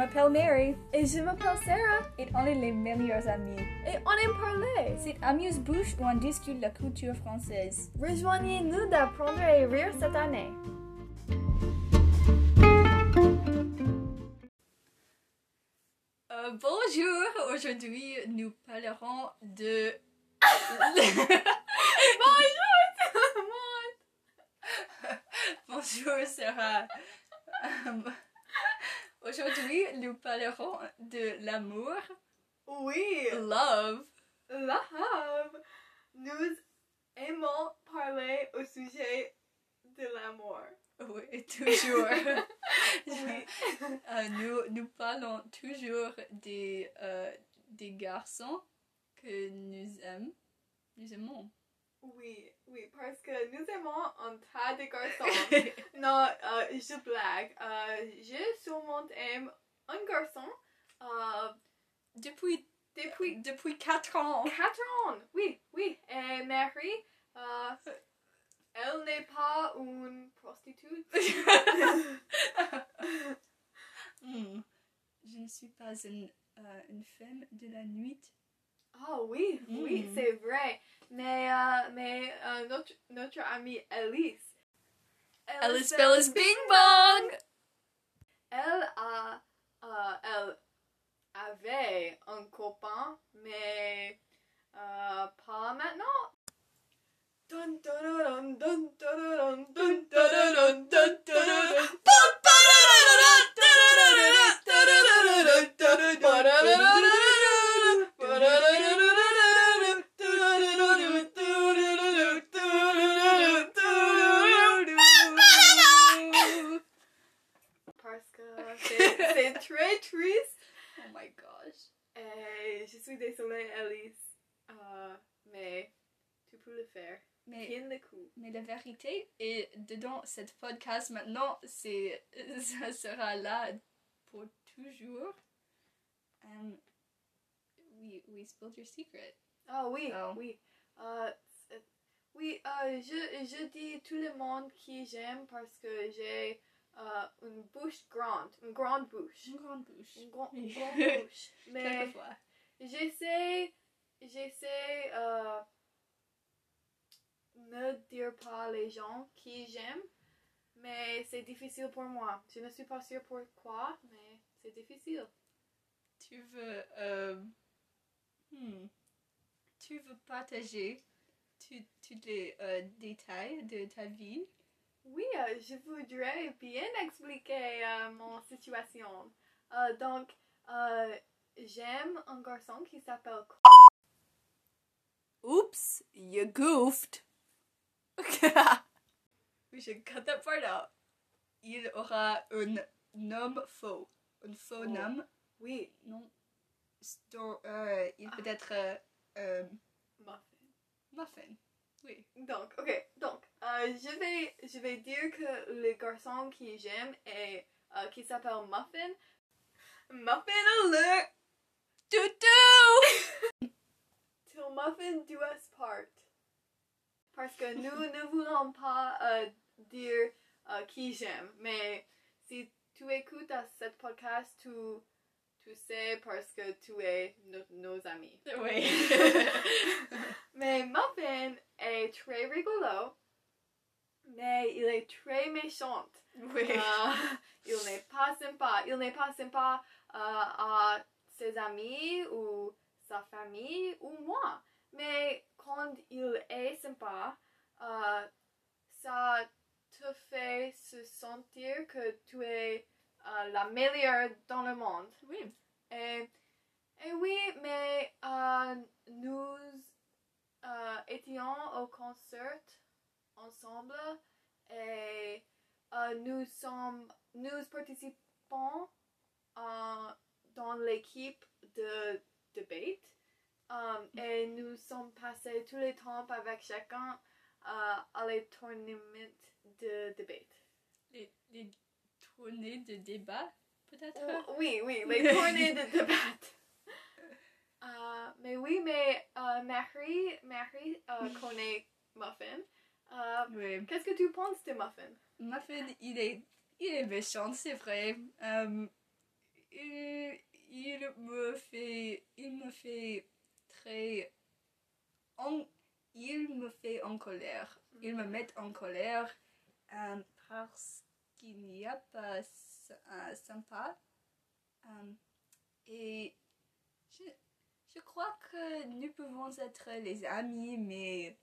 m'appelle Mary Et je m'appelle Sarah. et on est les meilleurs amis. Et on aime parler. C'est Amuse-Bouche où on discute la culture française. Rejoignez-nous d'apprendre et rire cette année. Euh, bonjour, aujourd'hui nous parlerons de... Bonjour Sarah. Aujourd'hui nous parlerons de l'amour, Oui, love. love. Nous aimons parler au sujet de l'amour. Oui, toujours. Oui. Euh, nous, nous parlons toujours des, euh, des garçons que nous aimons. Nous aimons. Oui, oui, parce que nous aimons un tas de garçons. non, euh, je blague. Euh, je sûrement aime un garçon euh, depuis, depuis depuis 4 ans. 4 ans? Oui, oui. Et Mary, euh, elle n'est pas une prostituée. Hmm. Je ne suis pas une, une femme de la nuit. Oh oui, oui, Mm. c'est vrai. Mais, euh, mais euh, notre, notre amie Alice. Alice Bellis Bing Bong! Elle a, euh, elle avait un copain, podcast maintenant, c'est, ça sera là pour toujours. Um, we, we spilled your secret. Ah oui, Oh. oui. Euh, oui, euh, je, je dis tout le monde qui j'aime parce que j'ai euh, une bouche grande, une grande bouche. Une grande bouche. Une, grande bouche. Mais j'essaie, j'essaie ne dire pas les gens qui j'aime, mais c'est difficile pour moi. Je ne suis pas sûre pourquoi, mais c'est difficile. Tu veux, euh, hmm, tu veux partager tous les euh, détails de ta vie? Oui, euh, je voudrais bien expliquer euh, mon situation. Donc, j'aime un garçon qui s'appelle Oops, you goofed. Should cut that part out. Il aura un nom faux. Un faux Oh. nom? Oui, Non. Euh, il peut être euh, euh, Muffin. muffin. Oui. Donc, ok, donc, euh, je, vais, je vais dire que le garçon qui j'aime est, euh, qui s'appelle Muffin. Muffin alert! Toutou! Till Muffin do us part. Parce que nous ne voulons pas euh, dire euh, qui j'aime, mais si tu écoutes à cette podcast, tu, tu sais parce que tu es no- nos amis. Oui. mais Muffin est très rigolo, mais il est très méchant. oui. Euh, il n'est pas sympa. Il n'est pas sympa euh, à ses amis ou sa famille ou moi. Mais quand il est sympa, euh, ça te fait se sentir que tu es euh, la meilleure dans le monde. oui. Et, et oui, mais euh, nous euh, étions au concert ensemble et nous sommes nous participons dans l'équipe de debate um, et nous sommes passés tout le temps avec chacun à les tournaments de debate. Les, les tournées de débat, peut-être? Oh, oui, oui, les tournées de débat. Euh, mais oui, mais euh, Marie, Marie euh, connaît Muffin. Euh, Oui. Qu'est-ce que tu penses de Muffin? Muffin, il est, il est méchant, c'est vrai. Euh, il, il me fait, il me fait très, en, il me fait en colère. Il me met en colère euh, parce qu'il n'y a pas euh, sympa. Euh, et je, je crois que nous pouvons être les amis, mais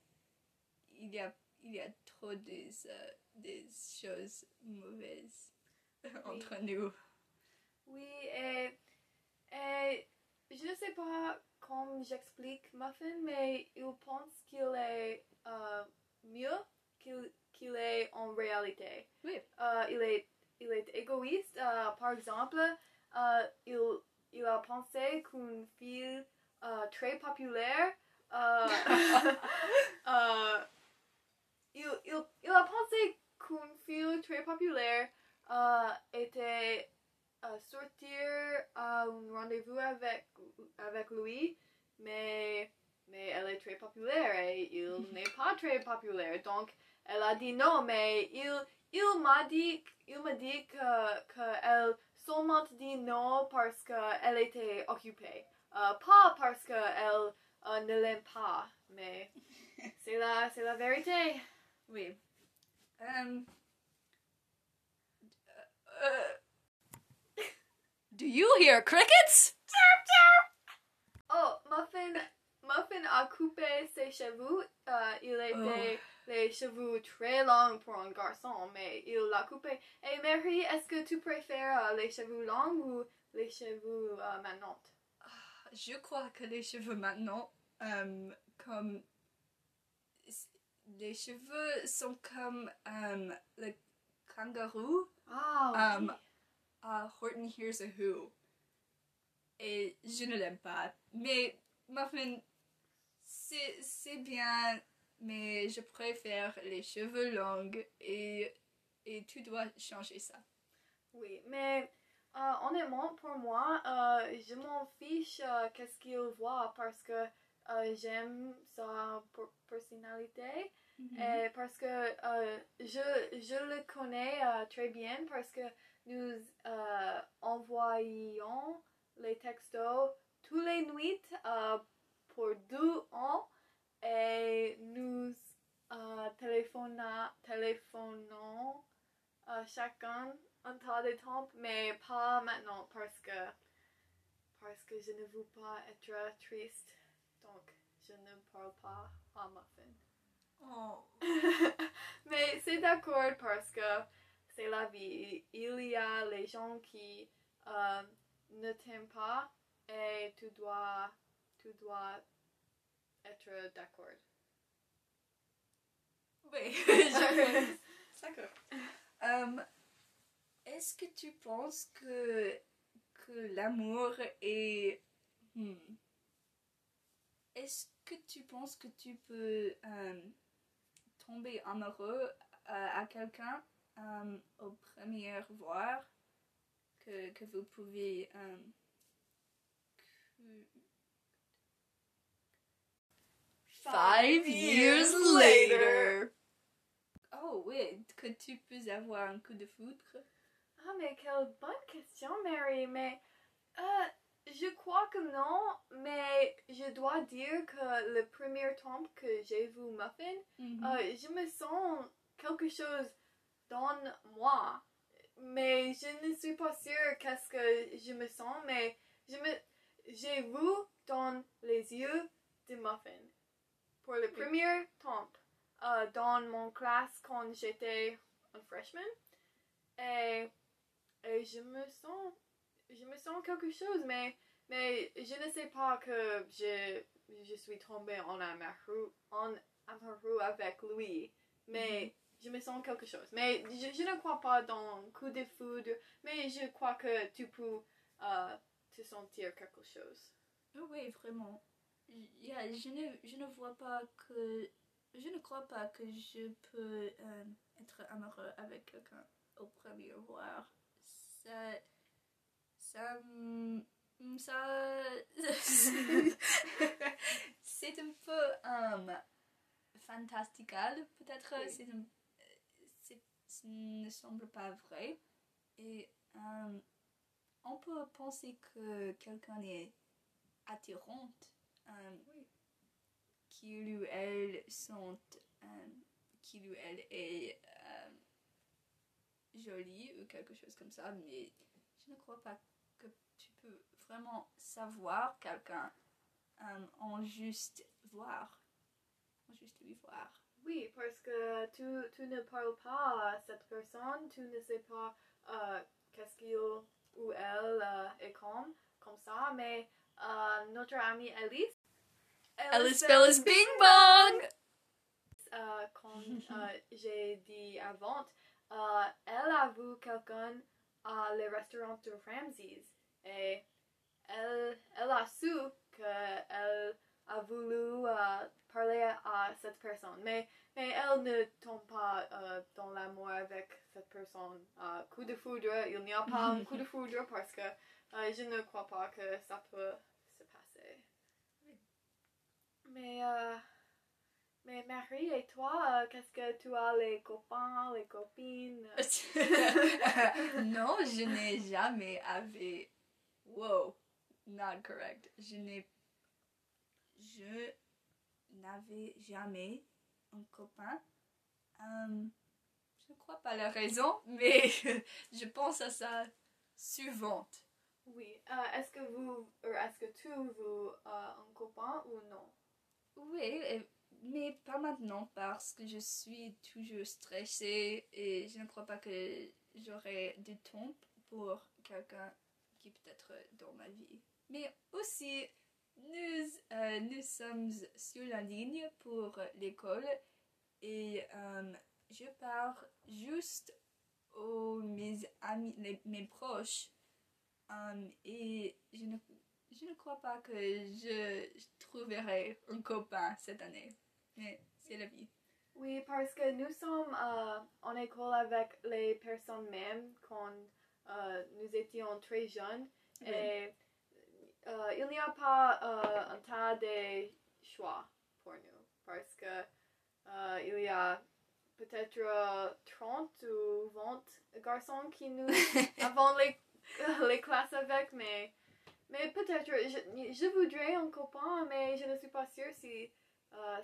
il y a, il y a trop des, euh, des choses mauvaises entre nous. Oui, et, et je ne sais pas comment j'explique Muffin, mais il pense qu'il est euh, mieux qu'il qu'il est en réalité. Oui. Euh, il, est, il est égoïste. euh, par exemple, euh, il, il a pensé qu'une fille euh, très populaire. il, il, il a pensé qu'une fille très populaire était sortir à un rendez-vous avec, avec lui, mais, mais elle est très populaire et il n'est pas très populaire. Donc, elle a dit non, mais il, il m'a dit, il m'a dit que, que elle seulement dit non parce qu'elle était occupée. Euh, pas parce qu'elle euh, ne l'aime pas, mais c'est la, c'est la vérité. Oui. Um, uh, do you hear crickets? Oh, Muffin, Muffin a coupé ses cheveux. Euh, il était les cheveux très longs pour un garçon, mais il l'a coupé. Et Mary, est-ce que tu préfères euh, les cheveux longs ou les cheveux euh, maintenant? Je crois que les cheveux maintenant, um, comme les cheveux sont comme um, le kangaroo Ah, um, à Horton Hears a Who. Et je ne l'aime pas. Mais Muffin, c'est c'est bien, mais je préfère les cheveux longs et, et tu dois changer ça. oui, mais euh, honnêtement, pour moi, euh, je m'en fiche euh, qu'est-ce qu'il voit parce que j'aime sa per- personnalité. Et parce que je, je le connais très bien parce que nous envoyons les textos tous les nuits pour deux ans et nous euh, téléphona- téléphonons euh, chacun un tas de temps, mais pas maintenant parce que parce que je ne veux pas être triste, donc je ne parle pas à Muffin. Oh. Mais c'est d'accord parce que c'est la vie. Il y a les gens qui euh, ne t'aiment pas et tu dois, tu dois être d'accord. Oui, je- D'accord. Um, Est-ce que tu penses que, que l'amour est... hmm. Est-ce que tu penses que tu peux um, tomber amoureux euh, à quelqu'un um, au premier voir que, que vous pouvez... que- Five years later. Oh oui, que tu peux avoir un coup de foudre? Ah, mais quelle bonne question, Mary. Mais euh, je crois que non, mais je dois dire que le premier temps que j'ai vu Muffin, Mhm. Euh, je me sens quelque chose dans moi. Mais je ne suis pas sûre qu'est-ce que je me sens, mais je me j'ai vu dans les yeux de Muffin. Pour le premier temps, euh, dans mon classe quand j'étais un freshman. Et, et je me sens je me sens quelque chose, mais, mais je ne sais pas que je, je suis tombée en amoureux, en amoureux avec lui. Mais je me sens quelque chose. Mais je, je ne crois pas dans un coup de foudre, mais je crois que tu peux euh, te sentir quelque chose. Oui, vraiment. Yeah, je, ne, je ne vois pas que... Je ne crois pas que je peux euh, être amoureux avec quelqu'un au premier voir. Ça... Ça... Ça... C'est un peu um, fantastical, peut-être. Oui. Ce ne semble pas vrai. Et... um, on peut penser que quelqu'un est attirante, euh, qu'il ou elle sont, euh, qu'il ou elle est euh, jolie ou quelque chose comme ça, mais je ne crois pas que tu peux vraiment savoir quelqu'un en juste voir, en juste lui voir. Oui, parce que tu, tu ne parles pas à cette personne, tu ne sais pas qu'est-ce qu'il ou elle est comme, comme ça, mais notre amie Alice, Alice Bellis Bing Bong! euh, comme euh, j'ai dit avant, euh, elle a vu quelqu'un à le restaurant de Ramses et elle, elle a su qu'elle a voulu euh, parler à cette personne. Mais, mais elle ne tombe pas dans l'amour avec cette personne. Coup de foudre, il n'y a pas un coup de foudre parce que je ne crois pas que ça peut se passer. Mais, euh, mais Marie et toi, euh, qu'est-ce que tu as les copains, les copines? non, je n'ai jamais avec. Wow, not correct. Je n'ai. Je n'avais jamais un copain. Euh, je ne crois pas la raison, mais je pense à ça souvent. Oui. Euh, est-ce que vous, ou est-ce que tu veux euh, un copain ou non? Oui, mais pas maintenant parce que je suis toujours stressée et je ne crois pas que j'aurai du temps pour quelqu'un qui peut être dans ma vie. Mais aussi, nous, euh, nous sommes sur la ligne pour l'école et euh, je pars juste aux mes amis, mes proches euh, et je ne je ne crois pas que je trouverai un copain cette année. Mais c'est la vie. Oui, parce que nous sommes euh, en école avec les personnes mêmes quand euh, nous étions très jeunes Oui. et euh, il n'y a pas un tas de choix pour nous parce que il y a peut-être euh, 30 ou 20 garçons qui nous avons les, les classes avec, mais, mais peut-être je, je voudrais un copain, mais je ne suis pas sûre si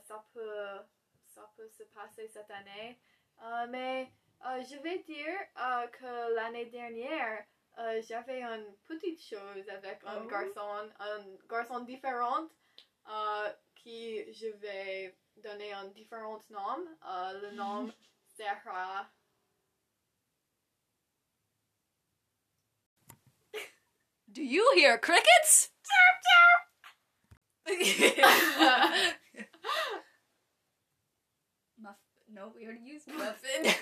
ça peut ça peut se passer cette année. Euh, mais euh, je vais dire euh, que l'année dernière, euh, j'avais une petite chose avec un Oh. garçon, un garçon différent euh, qui je vais donner un différent nom. Euh, le nom sera. Do you hear crickets? Muff. No, we already used muffin.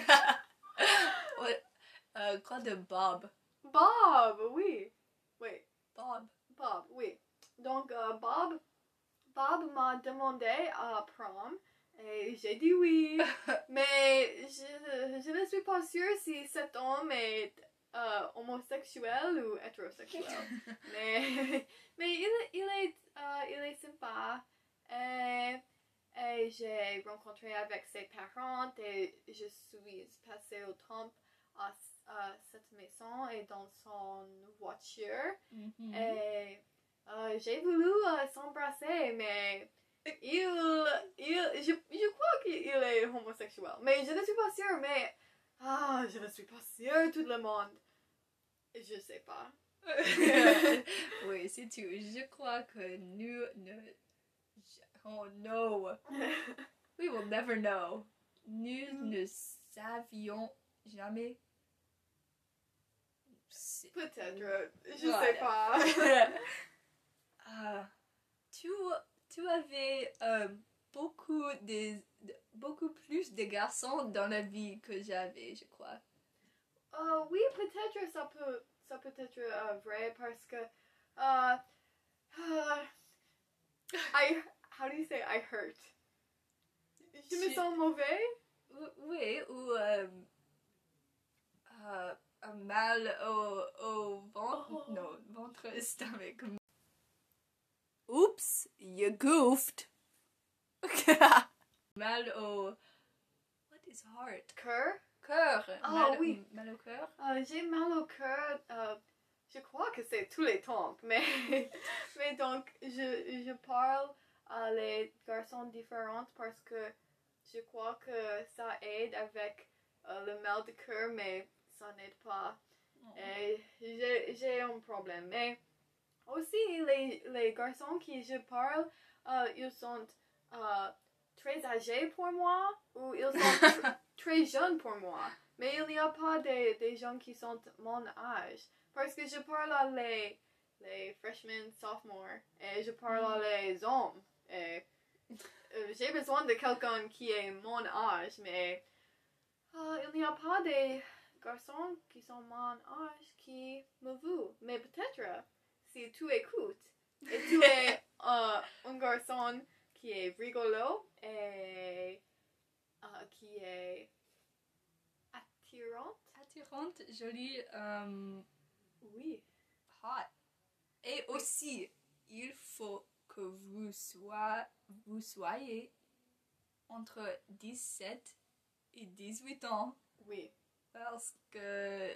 what? Uh, quoi de Bob? Bob, oui. Oui. Bob. Bob, oui. Donc, euh, Bob, Bob m'a demandé à prom et j'ai dit oui. Mais je, je ne suis pas sûre si cet homme est euh, homosexuel ou hétérosexuel. mais mais il, il, est, euh, il est sympa. Et, et j'ai rencontré avec ses parents et je suis passée au temps à, à cette maison et dans son voiture. Mhm. Et euh, j'ai voulu euh, s'embrasser, mais il, il je, je crois qu'il est homosexuel. Mais je ne suis pas sûre, mais ah, je ne suis pas sûre, tout le monde. Je sais pas. oui, c'est tout. Je crois que nous ne. Oh no. We will never know. Nous Mm. ne savions jamais. Peut-être, je Voilà. sais pas. Ah, tu, tu avais euh, beaucoup, de, de- beaucoup plus de garçons dans la vie que j'avais, je crois. Euh, oui, peut-être ça peut, ça peut être euh, vrai parce que. euh, I, how do you say I hurt? Je me sens mauvais? Ou- Oui, ou euh, euh, un mal au, au ventre. Oh. Non, ventre, stomach. Oups, you goofed. mal au. What is heart? Cœur? Cœur. Ah, mal, oui. mal au cœur. Euh, j'ai mal au cœur. euh, je crois que c'est tous les temps, mais, mais donc je, je parle les garçons différents parce que je crois que ça aide avec euh, le mal de cœur, mais ça n'aide pas. Et j'ai un problème. Mais aussi, les, les garçons qui je parle, euh, ils sont euh, très âgés pour moi ou ils sont tr- très jeunes pour moi. Mais il n'y a pas des, des gens qui sont mon âge. Parce que je parle à les, les freshmen, sophomores, et je parle à les hommes. Euh, j'ai besoin de quelqu'un qui est mon âge, mais euh, il n'y a pas des garçons qui sont mon âge qui me veulent. Mais peut-être, si tu écoutes et tu es euh, un garçon qui est rigolo et euh, qui est attirant, Attirante, jolie, euh, oui. hot. Et aussi, il faut que vous, soyez, vous soyez entre 17 et 18 ans Oui, parce que euh,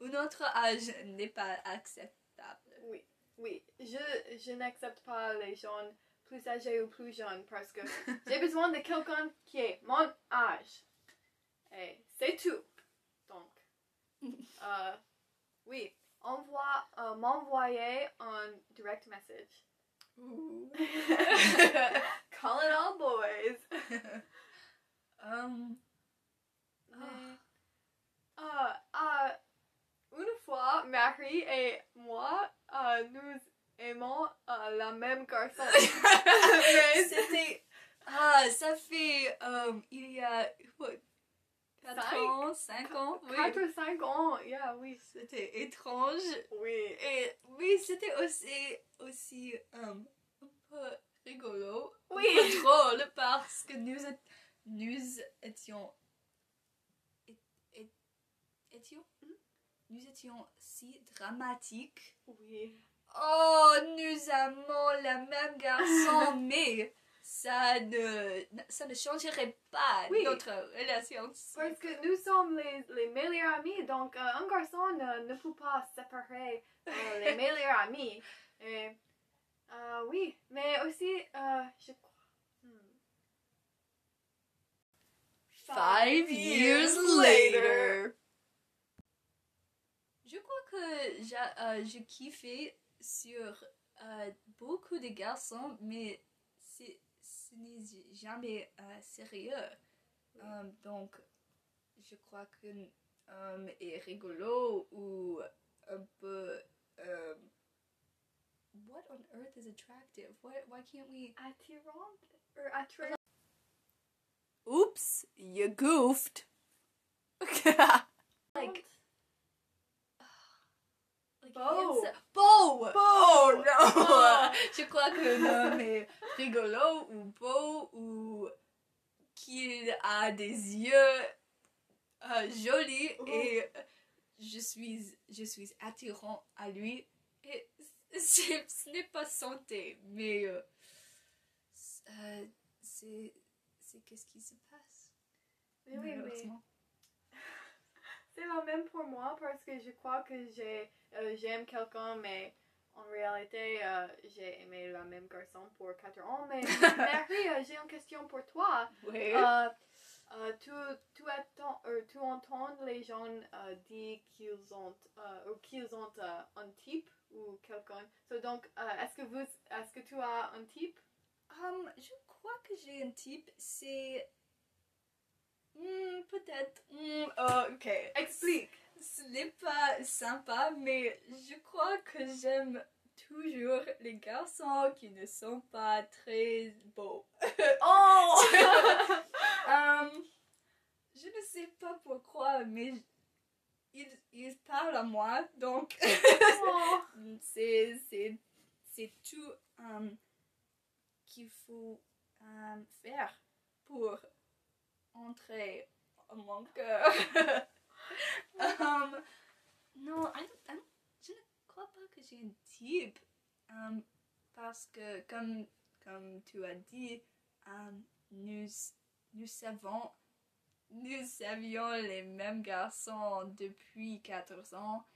un autre âge n'est pas acceptable. oui, oui. Je, je n'accepte pas les gens plus âgés ou plus jeunes parce que j'ai besoin de quelqu'un qui est mon âge. Et c'est tout. Donc, euh, oui, envoie, euh, m'envoyer un direct message. Ouh. Calling all boys. Um, euh, euh, une fois, Marie et moi, euh, nous aimons euh, la même garçon. Mais C'était. Ah, ça fait. euh, il y a. What, 4 Cinq? ans, 5 ans Oui. 4 ou 5 ans, yeah, oui. C'était étrange. Oui. Et oui, c'était aussi, aussi euh, un peu rigolo. Oui. Un peu drôle parce que nous, ét- nous étions. é- étions? Mhm. Nous étions si dramatiques. Oui. Oh, nous aimons le même garçon, mais ça ne, ça ne changerait pas Oui. notre relation. Parce que nous sommes les, les meilleurs amis, donc euh, un garçon ne, ne peut pas séparer euh, les meilleurs amis. Et, euh, oui, mais aussi, euh, je crois. hmm. Five years later. Je crois que j'ai kiffé sur beaucoup de garçons, mais ce n'est jamais euh, sérieux. Euh, donc, je crois qu'un homme est rigolo ou un peu. euh, what on earth is attractive? Why, why can't we. Attirant? Or attirant? Oops, you goofed. like. Like Beau. handsome- Beau! Oh no! Ah. Je crois qu'un homme est rigolo ou beau ou qu'il a des yeux euh, jolis Oh. et je suis, je suis attirant à lui. Et ce n'est pas santé, mais euh, c'est- euh, c'est qu'est-ce qui se passe? Oui, mais malheureusement. C'est la même pour moi parce que je crois que j'ai euh, j'aime quelqu'un, mais en réalité, euh, j'ai aimé la même garçon pour 4 ans. Mais Marie, euh, j'ai une question pour toi. Oui. Euh, euh, tu, tu, attends, euh, tu entends les gens euh, dire qu'ils ont, euh, ou qu'ils ont euh, un type ou quelqu'un. So, donc, euh, est-ce que vous, est-ce que tu as un type? Hum, je crois que j'ai un type, c'est... Hmm, Peut-être. Hmm, oh, ok. Explique. Ce n'est pas sympa, mais je crois que j'aime toujours les garçons qui ne sont pas très beaux. Oh! Hum, je ne sais pas pourquoi, mais ils, ils parlent à moi, donc Oh. c'est c'est c'est tout hum, qu'il faut faire pour mon cœur. Hum, non, I don't- I don't- je ne crois pas que j'ai un type hum, parce que comme comme tu as dit, hum, nous nous savons nous savions les mêmes garçons depuis 14 ans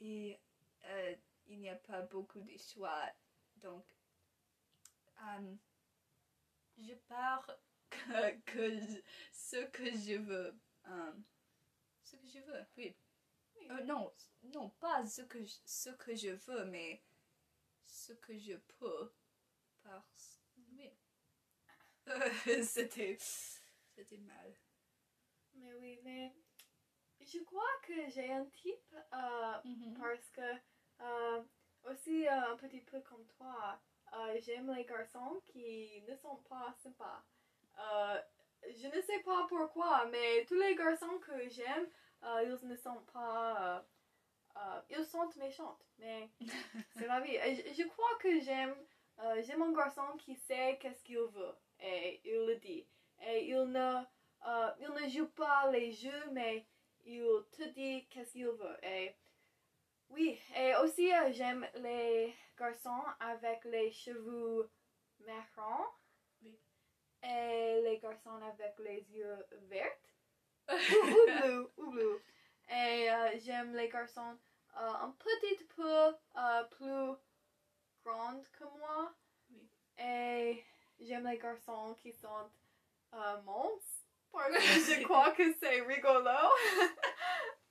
et euh, il n'y a pas beaucoup de choix. Donc, je pars que, que je- ce que je veux. Euh, ce que je veux, oui. Euh, non, non, pas ce que, je, ce que je veux, mais ce que je peux. Parce oui. Euh, c'était, c'était mal. Mais oui, mais je crois que j'ai un type euh, Mhm. parce que aussi euh, un petit peu comme toi, euh, j'aime les garçons qui ne sont pas sympas. Euh, je ne sais pas pourquoi, mais tous les garçons que j'aime, euh, ils ne sont pas... euh, ils sont méchants, mais c'est la vie. Je, je crois que j'aime j'aime un garçon qui sait qu'est-ce qu'il veut et il le dit. Et il ne, il ne joue pas les jeux, mais il te dit qu'est-ce qu'il veut. Et oui, et aussi j'aime les garçons avec les cheveux marrons. Et les garçons avec les yeux verts. ou, ou bleu, ou bleu. Et euh, j'aime les garçons euh, un petit peu euh, plus grands que moi. Oui. Et j'aime les garçons qui sont euh, monstres. Parce que je crois que c'est rigolo.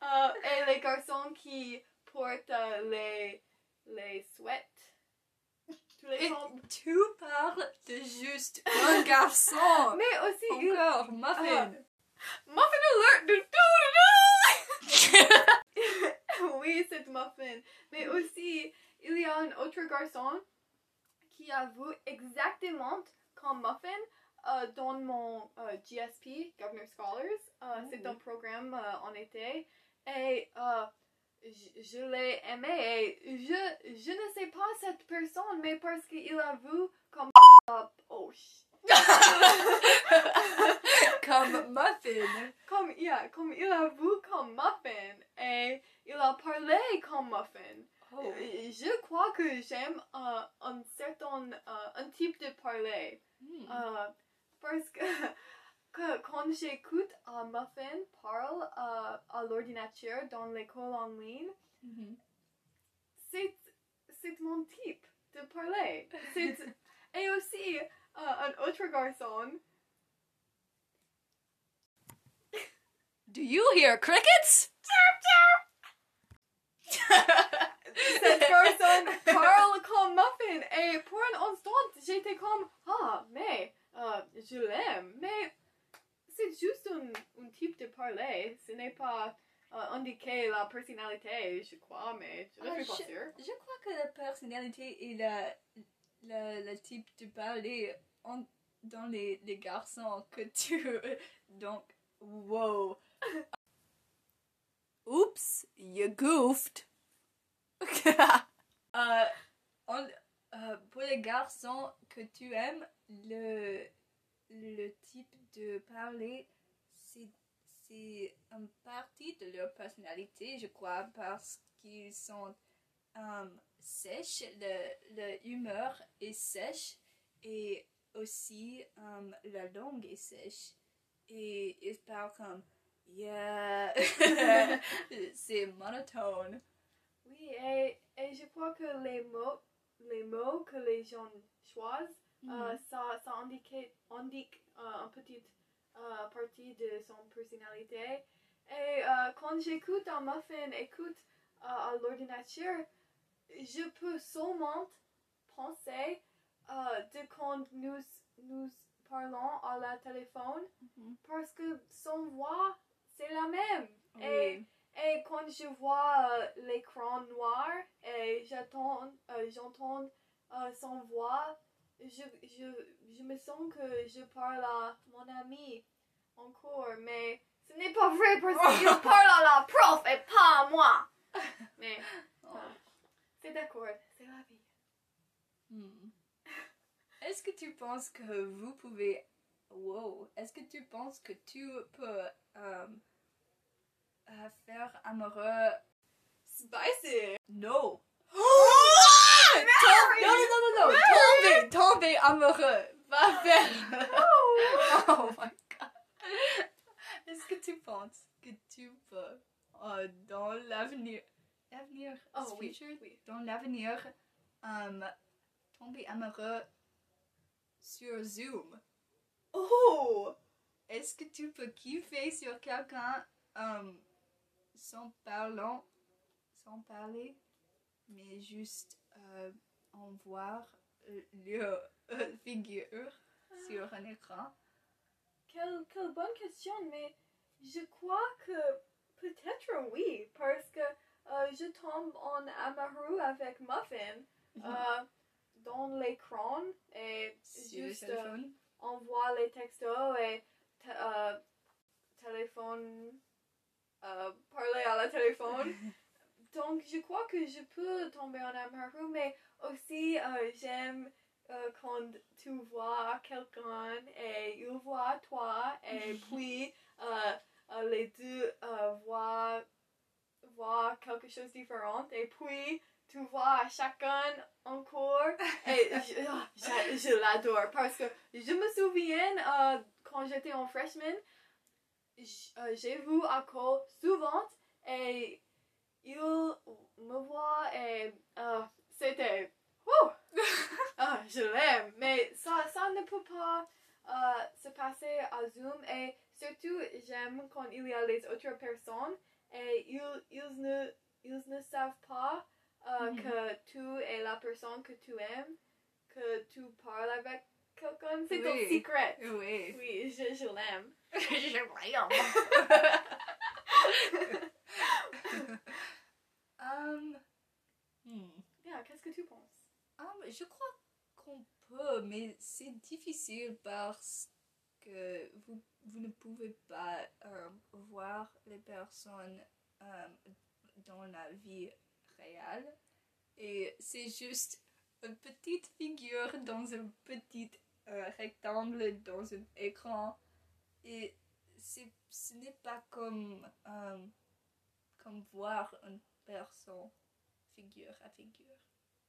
Euh, et les garçons qui portent euh, les, les sweats. Tu les Et tu parles de juste un garçon. Mais aussi, il- Encore, muffin. Muffin alert! Du, du, du, du. oui, c'est Muffin. Mais aussi, il y a un autre garçon qui a vu exactement comme Muffin euh, dans mon euh, GSP, Governor Scholars. Euh, C'est un programme euh, en été. Et euh, je, je l'ai aimé. Et je, je ne sais pas cette personne, mais parce qu'il a vu comme... oh, Comme muffin. comme, yeah, comme il a vu comme Muffin et il a parlé comme Muffin. Oh. Je crois que j'aime euh, un certain euh, un type de parler Hmm. Euh, parce que, que quand j'écoute euh, Muffin parle euh, à l'ordinateur dans l'école en ligne, Mhm. c'est c'est mon type de parler. C'est- et aussi euh, un autre garçon Do you hear crickets? cette personne parle comme Muffin et pour un instant j'étais comme ah mais euh, je l'aime mais c'est juste un, un type de parler ce n'est pas euh, indiquer la personnalité je crois mais je ne Ah, suis pas je- sûre Je crois que la personnalité et la, le, le type de parler en- dans les, les garçons que tu... Donc, wow. Oops, you goofed. Euh, euh, pour les garçons que tu aimes, le, le type de parler, c'est une partie de leur personnalité, je crois, parce qu'ils sont euh, sèches, le, le humeur est sèche et aussi euh, la langue est sèche. Et ils parlent comme yeah, c'est monotone. oui et, et je crois que les mots les mots que les gens choisissent Euh, ça, ça indique, indique euh, une petite euh, partie de son personnalité. Et euh, quand j'écoute un muffin, écoute à l'ordinateur, je peux seulement penser de quand nous, nous parlons à la téléphone Mhm. parce que son voix, c'est la même. Oui. Et, et quand je vois l'écran noir et j'entends son voix, je, je, je me sens que je parle à mon ami encore, mais ce n'est pas vrai parce qu'il parle à la prof et pas à moi. Mais Oh. c'est d'accord, c'est la vie. Hmm. Est-ce que tu penses que vous pouvez... Wow. Est-ce que tu penses que tu peux euh, euh, faire amoureux... Spicy! No. Mary! Non, non, non, non, non. Tomber, tomber amoureux. Va faire... Oh my god. Est-ce que tu penses que tu peux, euh, dans l'avenir, avenir, Oh oui, oui. dans l'avenir, euh, tomber amoureux sur Zoom? Oh! Est-ce que tu peux kiffer sur quelqu'un euh, sans parlant, sans parler, mais juste euh, en voir euh, leur euh, figure sur un écran? Quelle, quelle bonne question, mais je crois que peut-être oui, parce que euh, je tombe en amoureux avec Muffin euh, dans l'écran et sur juste euh, téléphone? envoie les textos et euh, téléphone, euh, parler à la téléphone. Donc, je crois que je peux tomber en amoureux, mais aussi euh, j'aime euh, quand tu vois quelqu'un et il voit toi, et puis euh, les deux voient, voient quelque chose de différent, et puis tu vois chacun encore, et je, ah, je, je l'adore parce que je me souviens quand j'étais en freshman, j'ai vu Ako souvent et il me voit et euh, c'était! Ah, je l'aime, mais ça, ça ne peut pas euh, se passer à Zoom et surtout j'aime quand il y a les autres personnes et ils, ils, ne, ils ne savent pas euh, Mhm. que tu es la personne que tu aimes, que tu parles avec quelqu'un. C'est ton Oui. secret. Oui. Oui, je, je l'aime. Um, hmm. Bien, qu'est-ce que tu penses? Um, je crois qu'on peut, mais c'est difficile parce que vous, vous ne pouvez pas euh, voir les personnes euh, dans la vie réelle. Et c'est juste une petite figure dans un petit euh, rectangle dans un écran. Et c'est, ce n'est pas comme, euh, comme voir une personne figure à figure.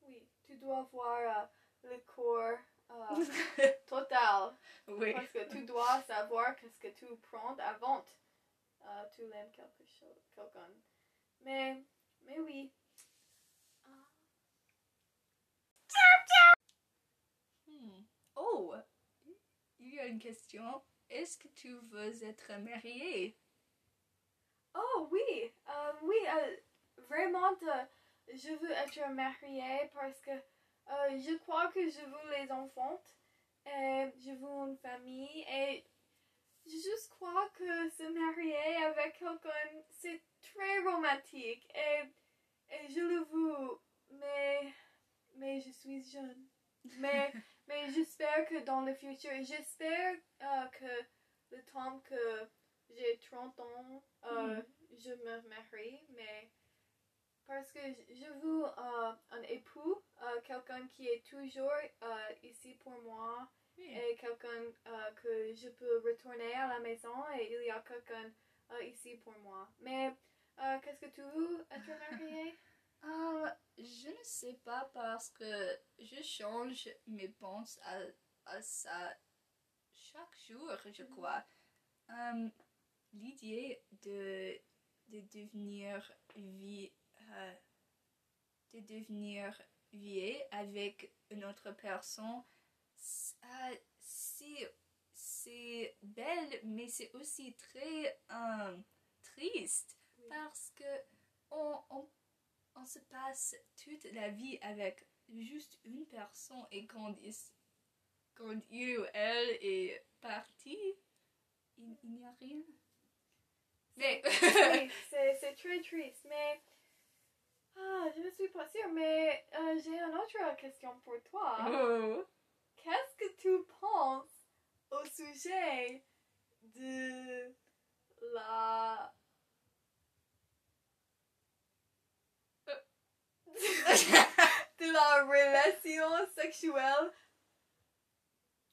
Oui, tu dois voir euh, le corps euh, total. oui. Parce que tu dois savoir qu'est-ce que tu prends avant euh, tu l'aimes quelque chose, quelqu'un. Mais, mais oui. Ah. Hmm. Oh, il y a une question. Est-ce que tu veux être marié? Oh oui, euh, oui, euh, vraiment, euh, je veux être mariée parce que euh, je crois que je veux les enfants et je veux une famille et je juste crois que se marier avec quelqu'un, c'est très romantique et, et je le veux, mais, mais je suis jeune. Mais, mais j'espère que dans le futur, j'espère euh, que le temps que j'ai 30 ans, euh, Mhm. je me marie, mais parce que je veux euh, un époux, euh, quelqu'un qui est toujours euh, ici pour moi Oui. et quelqu'un euh, que je peux retourner à la maison et il y a quelqu'un ici pour moi. Mais qu'est-ce que tu veux être marié? Euh, je ne sais pas parce que je change mes pensées à, à ça chaque jour, je Mhm. crois. L'idée de, de devenir vie, euh, de devenir vie avec une autre personne, ça, c'est c'est belle, mais c'est aussi très euh, triste Oui. parce que on, on, on se passe toute la vie avec juste une personne et quand il, quand il ou elle est parti, il, il n'y a rien. Mais c'est très triste, mais ah, je ne suis pas sûre, mais euh, j'ai une autre question pour toi. Oh. Qu'est-ce que tu penses au sujet de la... de la relation sexuelle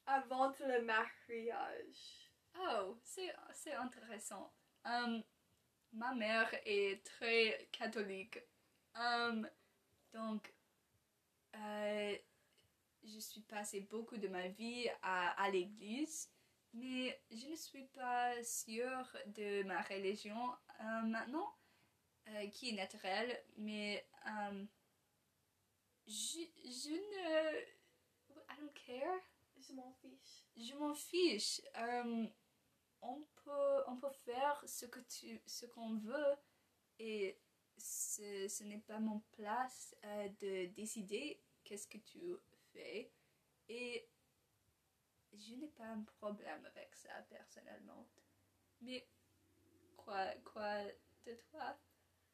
avant le mariage? Oh, c'est c'est intéressant. Um, ma mère est très catholique. Um, donc, euh, je suis passée beaucoup de ma vie à, à l'église, mais je ne suis pas sûre de ma religion. Euh, maintenant, euh, qui est naturel, mais euh, je, je ne... I don't care. Je m'en fiche. Je m'en fiche. Euh, on, peut, on peut faire ce tu ce qu'on veut et ce, ce n'est pas mon place euh, de décider qu'est-ce que tu fais. Et je n'ai pas un problème avec ça personnellement. Mais quoi, quoi de toi?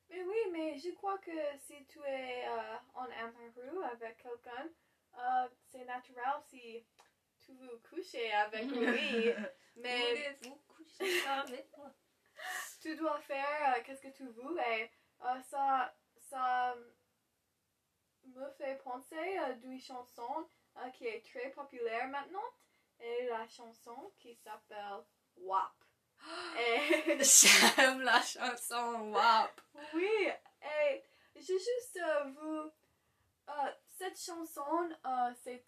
Mais oui, mais je crois que si tu es euh, en amoureux avec quelqu'un, euh, c'est naturel si tu veux coucher avec lui. Mais Voulez-vous coucher avec moi? tu dois faire euh, qu'est-ce que tu veux et euh, ça, ça me fait penser à d'une chanson euh, qui est très populaire maintenant et la chanson qui s'appelle WAP. Et J'aime la chanson WAP. oui, et je juste euh, vous euh, cette chanson c'est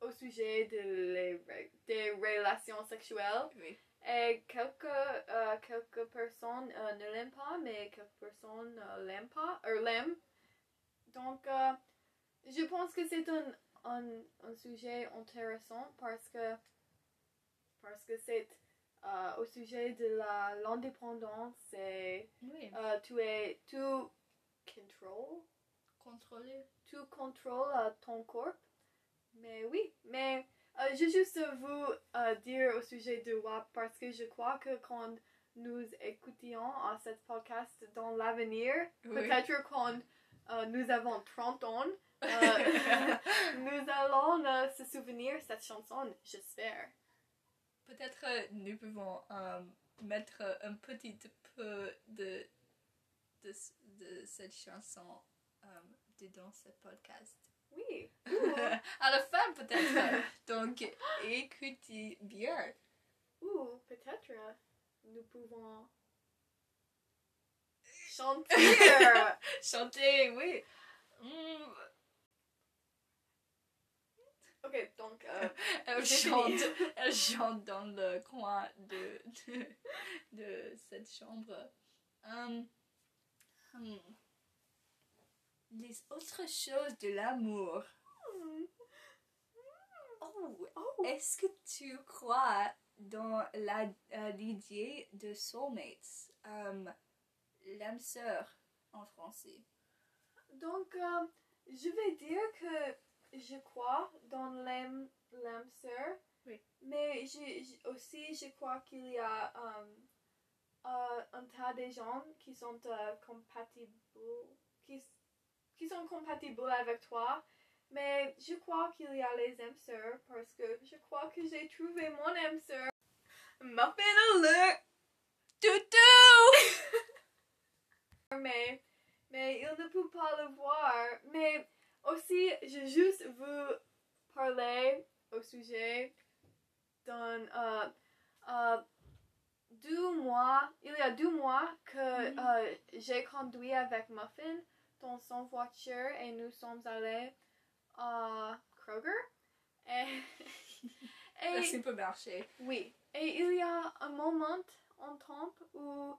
au sujet de les, des relations sexuelles Oui. Et quelques, euh, quelques personnes euh, ne l'aiment pas, mais quelques personnes euh, l'aiment pas, euh, l'aiment. Donc, euh, je pense que c'est un, un, un sujet intéressant parce que parce que c'est euh, au sujet de la l'indépendance et Oui. euh, tu es tu control Contrôler. tu contrôles euh, ton corps. Mais oui, mais euh, je juste vous euh, dire au sujet de WAP parce que je crois que quand nous écoutions à cette podcast dans l'avenir, Oui. peut-être quand euh, nous avons 30 ans, euh, nous allons euh, se souvenir cette chanson, j'espère. Peut-être euh, nous pouvons euh, mettre un petit peu de, de, de cette chanson euh, dedans ce podcast. Oui. à la fin peut-être. Donc écoutez bien. Ou peut-être euh, nous pouvons chanter. Chanter, oui. Mm, ok, donc euh, elle chante, elle chante dans le coin de, de, de cette chambre. Hum, hum. Les autres choses de l'amour. Oh, Oh. est-ce que tu crois dans la euh, l'idée de soulmates, um, l'âme sœur en français? Donc, euh, je vais dire que je crois dans l'âme sœur. Oui. Mais je, je- aussi, je crois qu'il y a euh, euh, un tas de gens qui sont compatibles, qui, qui sont compatibles avec toi. Mais je crois qu'il y a les âmes sœurs parce que je crois que j'ai trouvé mon âme sœur. Muffin alert! Toutou! mais, mais il ne peut pas le voir. Mais aussi, je juste veux parler au sujet d'un euh, euh, deux mois, il y a deux mois que Mhm. euh, j'ai conduit avec Muffin dans son voiture et nous sommes allés à Kroger. Et, Le et supermarché. oui, et il y a un moment en temps où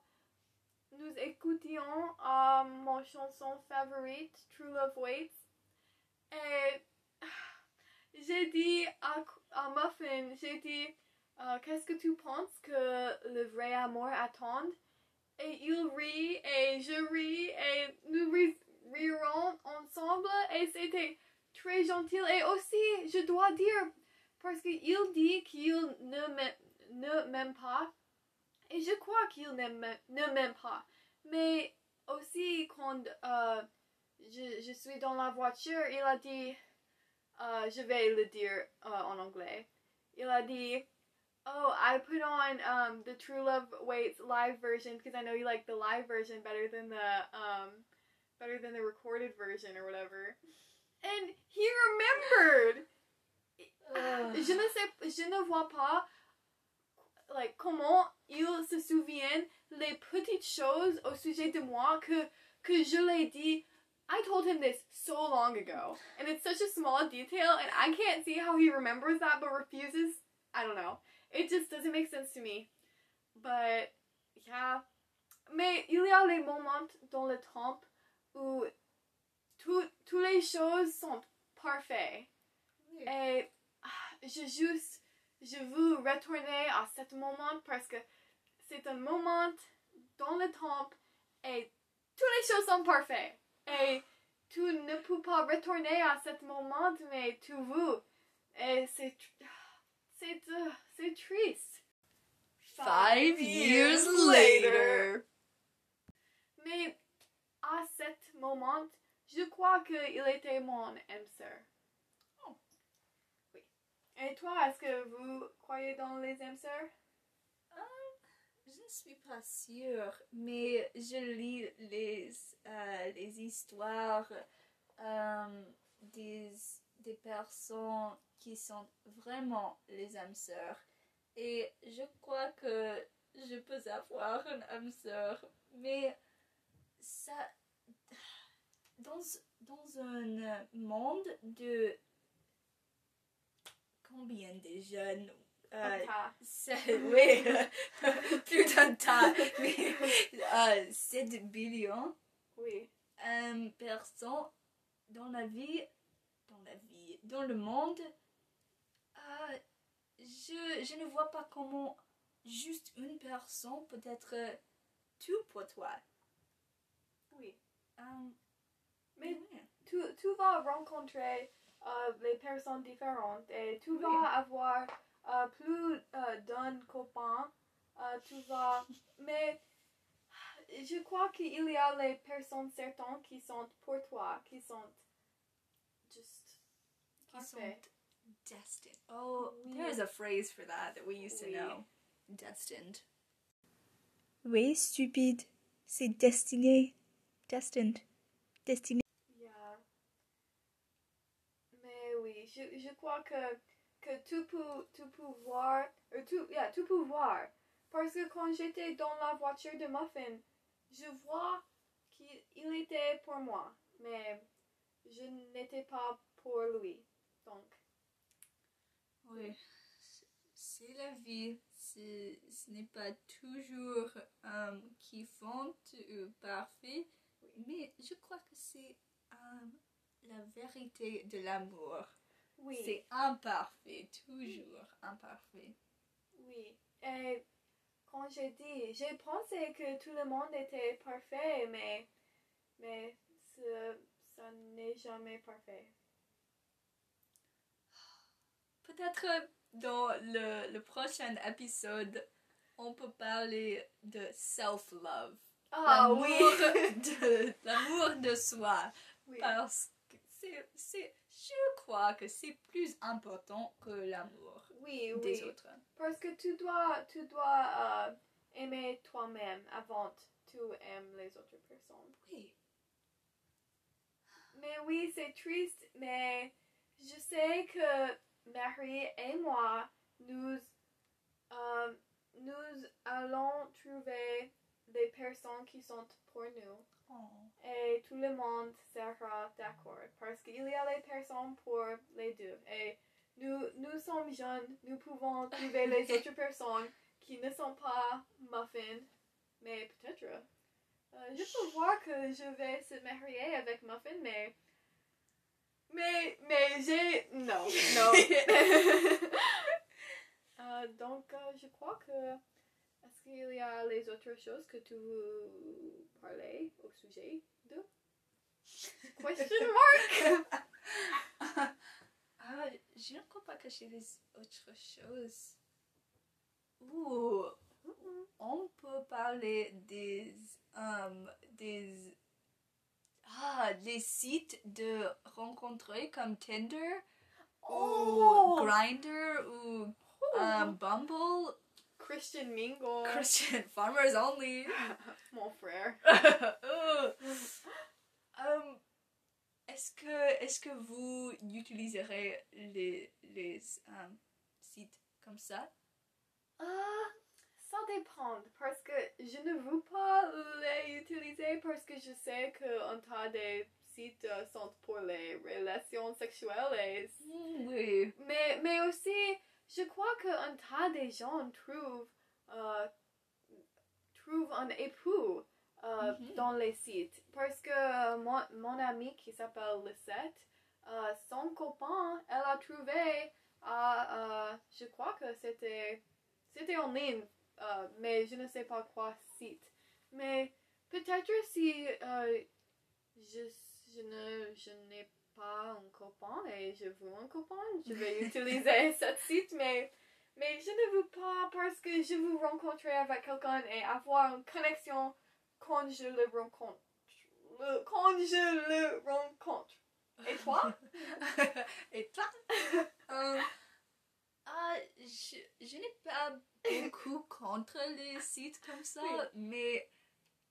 nous écoutions euh, mon chanson favorite, True Love Waits. Et j'ai dit à, à Muffin, j'ai dit, euh, qu'est-ce que tu penses que le vrai amour attend? Et il rit et je ris et nous rirons ensemble et c'était très gentil. Et aussi, je dois dire, parce qu'il dit qu'il ne m'aime, pas. Et je crois qu'il ne m'aime pas. Mais aussi, quand euh, je, je suis dans la voiture, il a dit, euh, je vais le dire euh, en anglais. Il a dit, Oh, I put on um, the True Love Waits live version because I know you like the live version better than the um, better than the recorded version or whatever. And he remembered. Je ne sais, je ne vois pas, like, comment il se souvient les petites choses au sujet de moi que, que je l'ai dit. I told him this so long ago, and it's such a small detail, and I can't see how he remembers that but refuses. I don't know. It just doesn't make sense to me. But, yeah, mais il y a les moments dans le temps où tout, toutes les choses sont parfaites. Oui. Et ah, je juste, je veux retourner à ce moment parce que c'est un moment dans le temps et toutes les choses sont parfaites. Et tu ne peux pas retourner à ce moment, mais tu veux. Et c'est, c'est, euh, c'est triste. Five years later. Mais à ce moment, je crois qu'il était mon âme sœur. Oh. Oui. Et toi, est-ce que vous croyez dans les âmes sœurs? Je ne suis pas sûre, mais je lis les, euh, les histoires euh, des, des personnes qui sont vraiment les âmes sœurs. Et je crois que je peux avoir une âme sœur, mais ça. Dans, dans un monde de. Combien de jeunes? Euh, oui, plus d'un tas, mais euh, 7 billions oui. euh, personnes dans la vie, dans la vie, dans le monde. euh, je, je ne vois pas comment juste une personne peut être tout pour toi. Oui. Euh, Mais ouais. tu, tu vas rencontrer euh, les personnes différentes et tu Oui. vas avoir euh, plus euh, d'un copain. euh, tu vas. Mais je crois qu'il y a les personnes certaines qui sont pour toi, qui sont juste. Qui sont destined. Oh, Oui. there's a phrase for that that we used to Oui. know. Destined. Oui, stupide. C'est destiné. Destined. Destiné. Yeah. Mais oui, je, je crois que, que tu, peux, tu peux voir, euh, tu, yeah, tu peux voir. Parce que quand j'étais dans la voiture de Muffin, je vois qu'il il était pour moi, mais je n'étais pas pour lui. Donc, Oui, c'est la vie. Ce n'est pas toujours euh, kiffante ou parfait, mais je crois que c'est euh, la vérité de l'amour. Oui. C'est imparfait, toujours imparfait. Oui. Et quand j'ai dit, j'ai pensé que tout le monde était parfait, mais, mais ce- ça n'est jamais parfait. Peut-être dans le, le prochain épisode, on peut parler de self-love. Ah oui! de, l'amour de soi. oui. Parce que c'est, je crois que c'est plus important que l'amour Oui, des oui. autres. Parce que tu dois, tu dois euh, aimer toi-même avant tu aimes les autres personnes. Oui. Mais oui, c'est triste, mais je sais que Marie et moi, nous, euh, nous allons trouver des personnes qui sont pour nous. Oh. Et tout le monde sera d'accord. Parce qu'il y a les personnes pour les deux. Et nous, nous sommes jeunes, nous pouvons trouver les autres personnes qui ne sont pas muffins. Mais peut-être. euh, je peux voir que je vais se marier avec Muffin, mais. Mais, mais j'ai. Non, non. Euh, donc, euh, je crois que. Qu'il y a les autres choses que tu veux parler au sujet de? Question mark! Ah, je ne crois pas que j'ai des autres choses. Ouh, on peut parler des, euh, des, ah, des sites de rencontrer comme Tinder Oh! ou Grindr ou euh, Bumble, Christian Mingle. Christian Farmers Only. Mon frère. Euh, euh, est-ce que, est-ce que vous utiliserez les, les euh, sites comme ça? Ah, ça dépend. Parce que je ne veux pas les utiliser parce que je sais qu'un tas de sites euh, sont pour les relations sexuelles. et Mm, Oui. Mais, mais aussi, je crois qu'un tas de gens trouvent, euh, trouvent un époux euh, Mhm. dans les sites. Parce que euh, mon, mon amie qui s'appelle Lisette, euh, son copain, elle a trouvé, à, je crois que c'était c'était en ligne, mais je ne sais pas quoi site. Mais peut-être si je, je ne je n'ai pas un copain et je veux un copain, je vais utiliser ce site, mais mais je ne veux pas parce que je veux rencontrer avec quelqu'un et avoir une connexion quand je le rencontre. Le- quand je le rencontre. Et toi? Et toi? Euh, ah, je, je n'ai pas beaucoup contre les sites comme ça, Oui. mais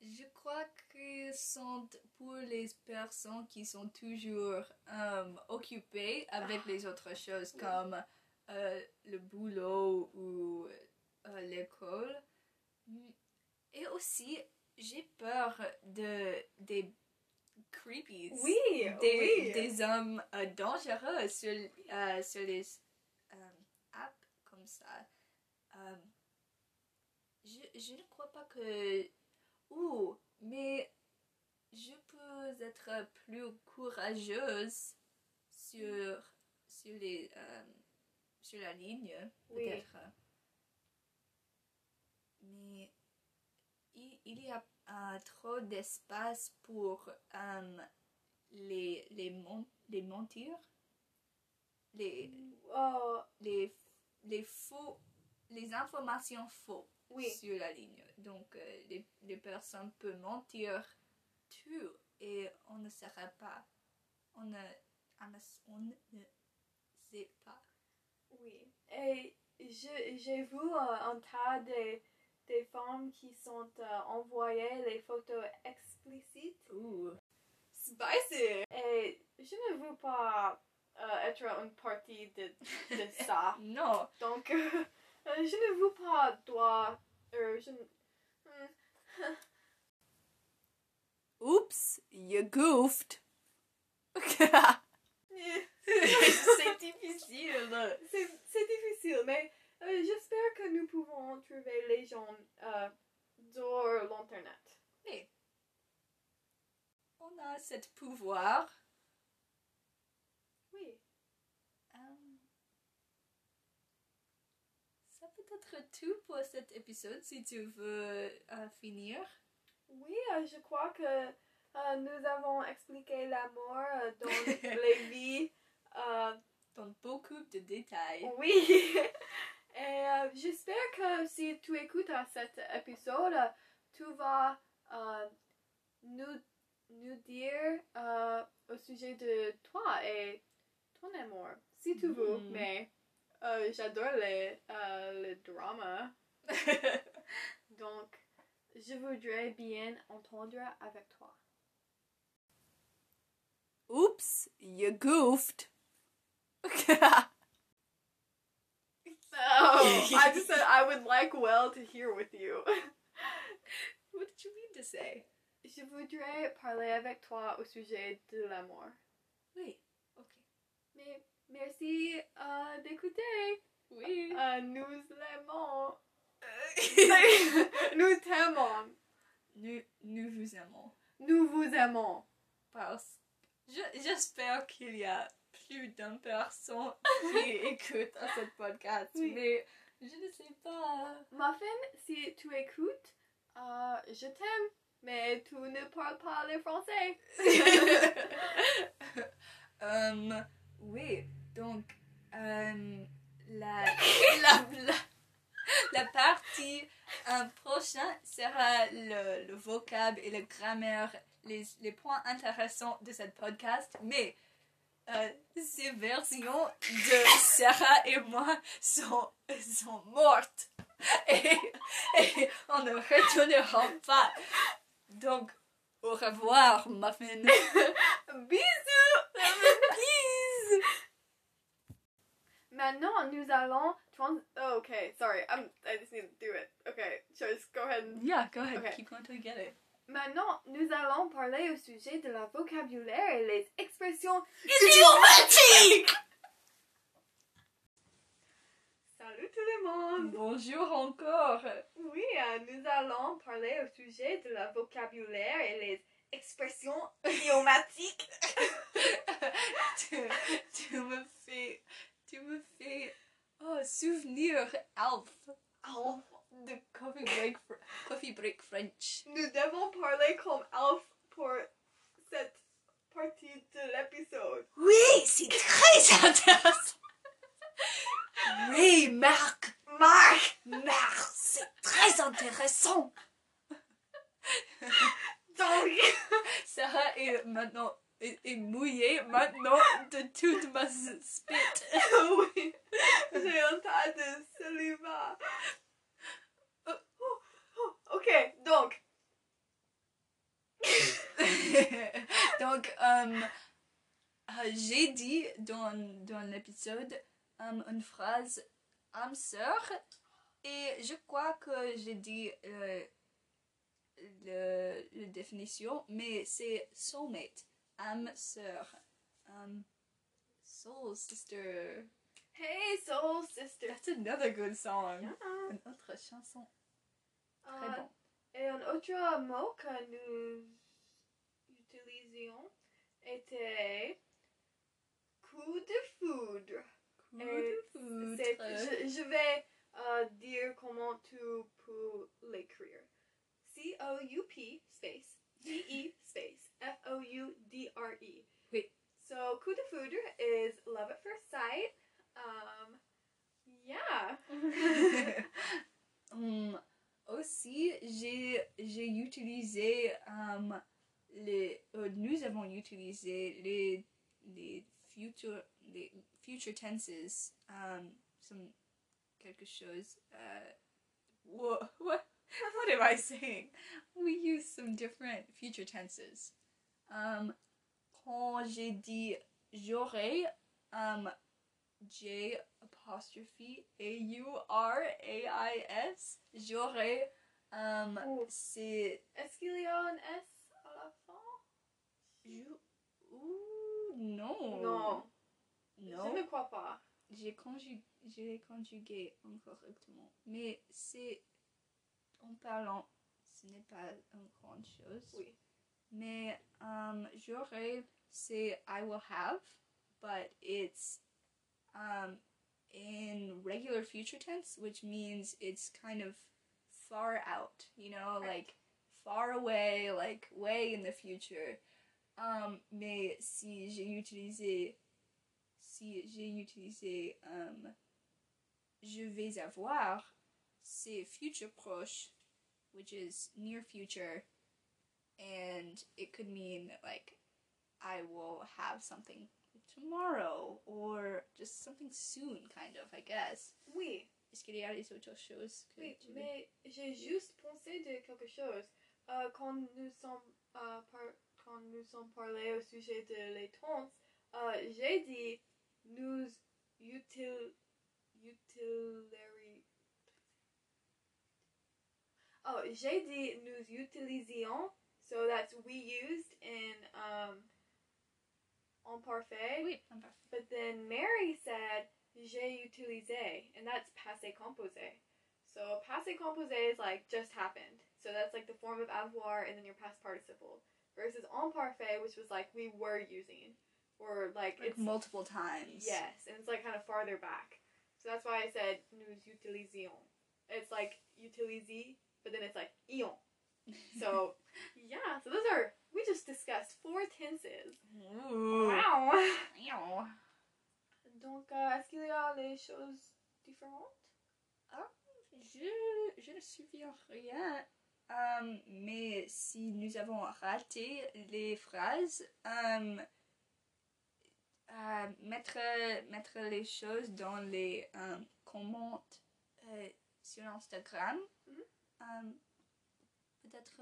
je crois que sont pour les personnes qui sont toujours euh, occupées avec les autres choses Oui. comme euh, le boulot ou euh, l'école. Et aussi, j'ai peur de des creepies Oui, des, oui. des hommes dangereux sur, sur les apps comme ça. Je, je ne crois pas que... Ouh, mais je peux être plus courageuse sur, sur, les, euh, sur la ligne, Oui. peut-être. Mais il, il y a euh, trop d'espace pour euh, les, les, mon- les mentir, les, Oh, les, les faux, les informations faux oui. sur la ligne. Donc, euh, les, les personnes peuvent mentir tout et on ne saura pas. On ne, on ne, sait pas. Oui. Et je- j'ai vu euh, un tas de, des femmes qui sont euh, envoyées les photos explicites. Ouh. Spicy! Et je ne veux pas euh, être une partie de, de ça. Non, Donc, euh, je ne veux pas toi. Euh, je... Hmm. Oups, you goofed. Eh, C'est difficile. C'est c'est difficile, mais euh, j'espère que nous pouvons trouver les gens euh, sur l'internet. Mais on a cet pouvoir. Oui. Euh, ça peut être tout pour cet épisode si tu veux euh, finir. Oui, euh, je crois que euh, nous avons expliqué l'amour dans les vies. Dans beaucoup de détails. oui. Et j'espère que si tu écoutes cet épisode, tu vas nous, nous dire au sujet de toi et ton amour, si tu veux. Mhm. Mais euh, j'adore les, euh, les dramas. Donc, je voudrais bien entendre avec toi. Oups, you goofed. Oh, I just said I would like well to hear with you. What did you mean to say? Je voudrais parler avec toi au sujet de l'amour. Oui, ok. Mais merci euh, d'écouter. Oui. Euh, nous l'aimons. nous t'aimons. nous, nous vous aimons. Nous vous aimons. Parce je- j'espère qu'il y a plus d'une personne qui écoute à ce podcast. Oui. Mais je ne sais pas. Muffin, si tu écoutes, euh, je t'aime. Mais tu ne parles pas le français. Euh, oui, donc euh, la, la, la, la partie euh, prochaine sera le, le vocable et la grammaire, les, les points intéressants de cette podcast, mais euh, ces versions de Sarah et moi sont, sont mortes et, on ne retournera pas. Donc, au revoir, Muffin. Bisous. Please. Maintenant, nous allons trans. Oh, okay, sorry. I'm. I just need to do it. Okay, just go ahead. And... Yeah, go ahead. Okay. Keep going till you get it. Maintenant, nous allons parler au sujet de la vocabulaire et les expressions. Idiomatique! Salut tout le monde. Bonjour encore. Oui, euh, nous allons parler au sujet de la vocabulaire et les expressions idiomatiques. tu, tu me fais. Tu me fais. Oh, souvenir Alf. Alf. De Coffee Break, Coffee Break French. Nous devons parler comme Alf pour cette partie de l'épisode. Oui, c'est très intéressant. Oui, Marc. Marc! Marc, c'est très intéressant. Donc, Sarah est maintenant est, est mouillée maintenant de toute ma spit. oui, j'ai un tas de saliva. Oh, oh, oh, Ok, donc, Donc, euh, j'ai dit dans, dans l'épisode euh, une phrase âme sœur et je crois que j'ai dit euh, le, la définition, mais c'est soulmate, âme sœur, um, soul sister. hey soul sister. That's another good song. Yeah. Une autre chanson. Très Euh, bon. Et un autre mot que nous utilisions était coup de foudre. Tenses um, some quelque chose uh, what what what am I saying? We use some different future tenses. Um, quand j'ai dit j'aurais um, J apostrophe A U R A I S. J'aurais. Um, Oh. c'est. Est-ce qu'il y a un S à la fin? jou- Ouh, non. Non. Non. Je ne crois pas. J'ai conjugué, j'ai conjugué incorrectement. Mais c'est. En parlant, ce n'est pas une grande chose. Oui. Mais um, j'aurais, c'est I will have, but it's um, in regular future tense, which means it's kind of far out, you know, Right. like far away, like way in the future. Um, mais si j'ai utilisé, si j'ai utilisé um, je vais avoir, c'est future proche, which is near future, and it could mean like I will have something tomorrow or just something soon, kind of, I guess. Oui. Est-ce qu'il y a des autres choses que Oui, tu mais j'ai juste pensé de quelque chose. Euh, quand nous sommes euh, par- quand nous sommes parlé au sujet de les tons, euh, j'ai dit nous util utilary. Oh, j'ai dit nous utilisions, so that's we used in um en parfait. Oui, imparfait. But then Mary said, j'ai utilisé, and that's passé composé. So passé composé is like just happened. So that's like the form of avoir and then your past participle. Versus en parfait, which was like we were using. Or like, Like it's. multiple times. Yes, and it's like kind of farther back. So that's why I said nous utilisons. It's like utilise, but then it's like ion. So yeah, so those are, we just discussed four tenses. Ooh. Wow! Donc, euh, est-ce qu'il y a des choses différentes? Ah, Je, je ne souviens rien. Um, mais si nous avons raté les phrases, um, euh, mettre, mettre les choses dans les um, commentaires euh, sur Instagram. Mhm. Um, Peut-être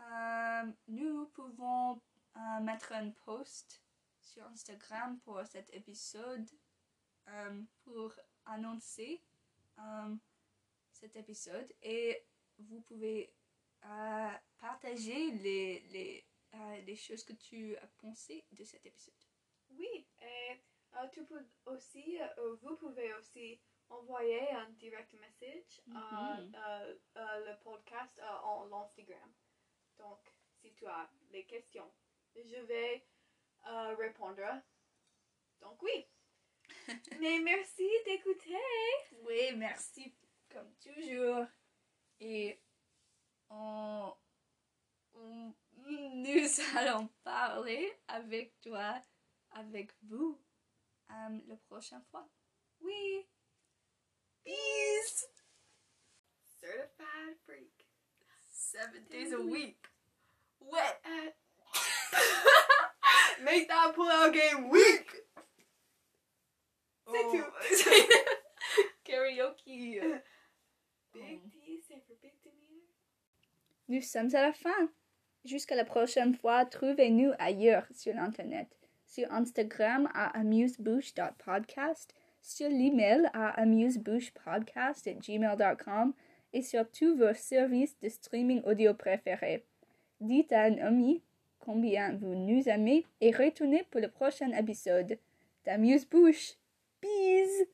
um, nous pouvons euh, mettre un post sur Instagram pour cet épisode um, pour annoncer um, cet épisode et vous pouvez euh, partager les, les, euh, les choses que tu as pensé de cet épisode. Oui, et euh, tu peux aussi, euh, vous pouvez aussi envoyer un direct message à Mhm. euh, euh, le podcast euh, en Instagram. Donc, si tu as des questions, je vais euh, répondre. Donc, oui. Mais merci d'écouter. Oui, merci comme toujours. Et on, on- nous allons parler avec toi, avec vous, euh, la prochaine fois. Oui. Peace! Certified freak. Seven days a week. Wet. Make that pull-out game weak. C'est Oh. tout. Karaoke. Big T, c'est for big demeanor. Nous sommes à la fin. Jusqu'à la prochaine fois, trouvez-nous ailleurs sur Internet. Sur Instagram à amusebouche.podcast, sur l'email à amusebouchepodcast@gmail.com et sur tous vos services de streaming audio préférés. Dites à un ami combien vous nous aimez et retournez pour le prochain épisode d'Amuse-Bouche. Peace!